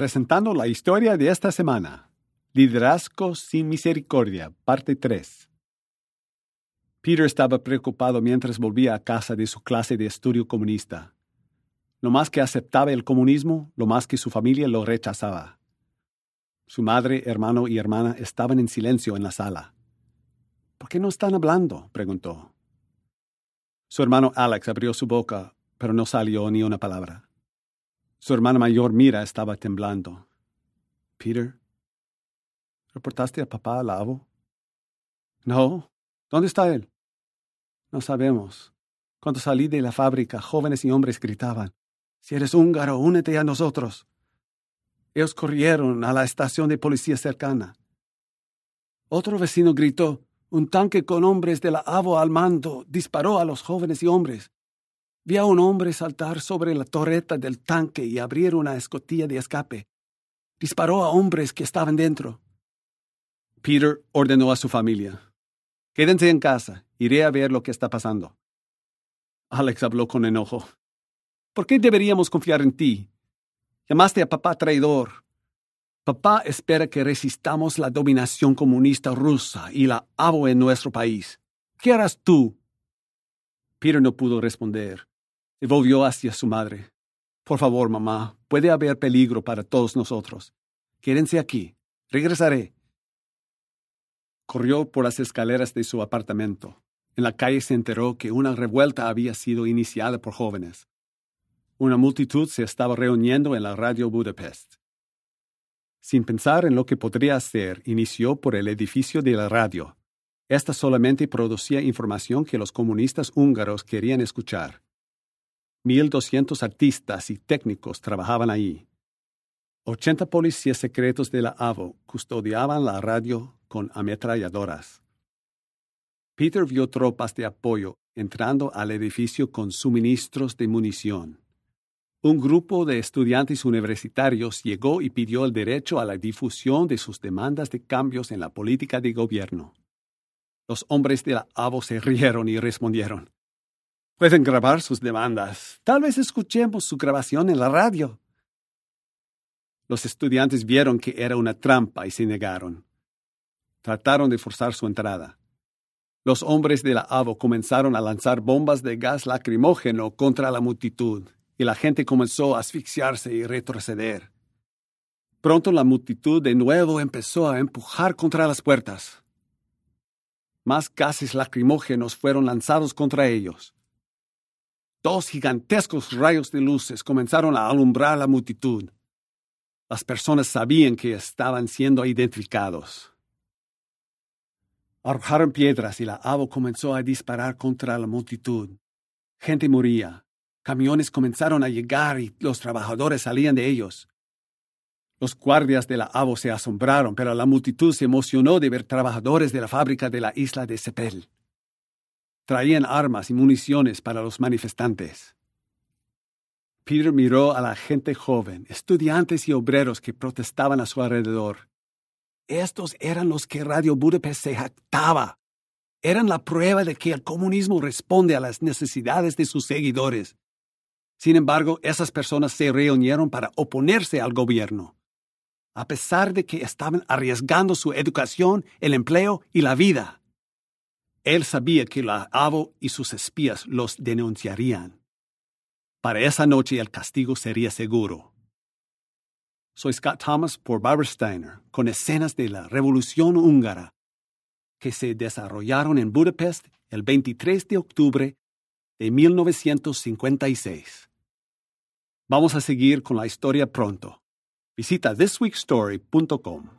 presentando la historia de esta semana. Liderazgo sin misericordia, parte 3. Peter estaba preocupado mientras volvía a casa de su clase de estudio comunista. Lo más que aceptaba el comunismo, lo más que su familia lo rechazaba. Su madre, hermano y hermana estaban en silencio en la sala. ¿Por qué no están hablando? preguntó. Su hermano Alex abrió su boca, pero no salió ni una palabra. Su hermana mayor Mira estaba temblando. Peter, ¿reportaste a papá al avo? No. ¿Dónde está él? No sabemos. Cuando salí de la fábrica, jóvenes y hombres gritaban, Si eres húngaro, únete a nosotros. Ellos corrieron a la estación de policía cercana. Otro vecino gritó, un tanque con hombres de la AVO al mando disparó a los jóvenes y hombres. Vi a un hombre saltar sobre la torreta del tanque y abrir una escotilla de escape. Disparó a hombres que estaban dentro. Peter ordenó a su familia. Quédense en casa, iré a ver lo que está pasando. Alex habló con enojo. ¿Por qué deberíamos confiar en ti? Llamaste a papá traidor. Papá espera que resistamos la dominación comunista rusa y la abo en nuestro país. ¿Qué harás tú? Peter no pudo responder. Volvió hacia su madre. Por favor, mamá, puede haber peligro para todos nosotros. Quédense aquí. Regresaré. Corrió por las escaleras de su apartamento. En la calle se enteró que una revuelta había sido iniciada por jóvenes. Una multitud se estaba reuniendo en la radio Budapest. Sin pensar en lo que podría hacer, inició por el edificio de la radio. Esta solamente producía información que los comunistas húngaros querían escuchar. Mil doscientos artistas y técnicos trabajaban ahí. Ochenta policías secretos de la AVO custodiaban la radio con ametralladoras. Peter vio tropas de apoyo entrando al edificio con suministros de munición un grupo de estudiantes universitarios llegó y pidió el derecho a la difusión de sus demandas de cambios en la política de gobierno. Los hombres de la AVO se rieron y respondieron. Pueden grabar sus demandas. Tal vez escuchemos su grabación en la radio. Los estudiantes vieron que era una trampa y se negaron. Trataron de forzar su entrada. Los hombres de la AVO comenzaron a lanzar bombas de gas lacrimógeno contra la multitud y la gente comenzó a asfixiarse y retroceder. Pronto la multitud de nuevo empezó a empujar contra las puertas. Más gases lacrimógenos fueron lanzados contra ellos. Dos gigantescos rayos de luces comenzaron a alumbrar la multitud. Las personas sabían que estaban siendo identificados. Arrojaron piedras y la avo comenzó a disparar contra la multitud. Gente moría, Camiones comenzaron a llegar y los trabajadores salían de ellos. Los guardias de la AVO se asombraron, pero la multitud se emocionó de ver trabajadores de la fábrica de la isla de Sepel. Traían armas y municiones para los manifestantes. Peter miró a la gente joven, estudiantes y obreros que protestaban a su alrededor. Estos eran los que Radio Budapest se jactaba. Eran la prueba de que el comunismo responde a las necesidades de sus seguidores sin embargo, esas personas se reunieron para oponerse al gobierno, a pesar de que estaban arriesgando su educación, el empleo y la vida. Él sabía que Laabo y sus espías los denunciarían. Para esa noche el castigo sería seguro. Soy Scott Thomas por Barbersteiner, con escenas de la Revolución Húngara, que se desarrollaron en Budapest el 23 de octubre de 1956. Vamos a seguir con la historia pronto. Visita thisweekstory.com.